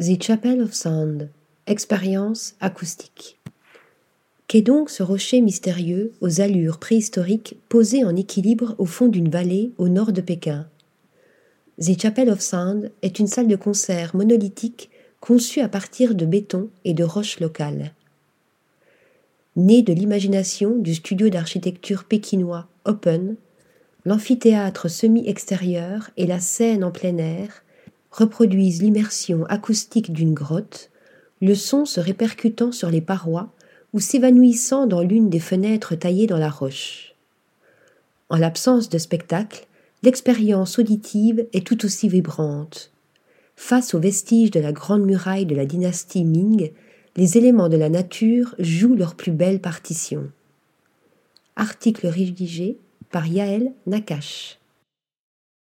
The Chapel of Sound, expérience acoustique. Qu'est donc ce rocher mystérieux aux allures préhistoriques posé en équilibre au fond d'une vallée au nord de Pékin? The Chapel of Sound est une salle de concert monolithique conçue à partir de béton et de roches locales. Né de l'imagination du studio d'architecture pékinois Open, l'amphithéâtre semi-extérieur et la scène en plein air reproduisent l'immersion acoustique d'une grotte, le son se répercutant sur les parois ou s'évanouissant dans l'une des fenêtres taillées dans la roche. En l'absence de spectacle, l'expérience auditive est tout aussi vibrante. Face aux vestiges de la grande muraille de la dynastie Ming, les éléments de la nature jouent leur plus belle partition. Article rédigé par Yaël Nakache.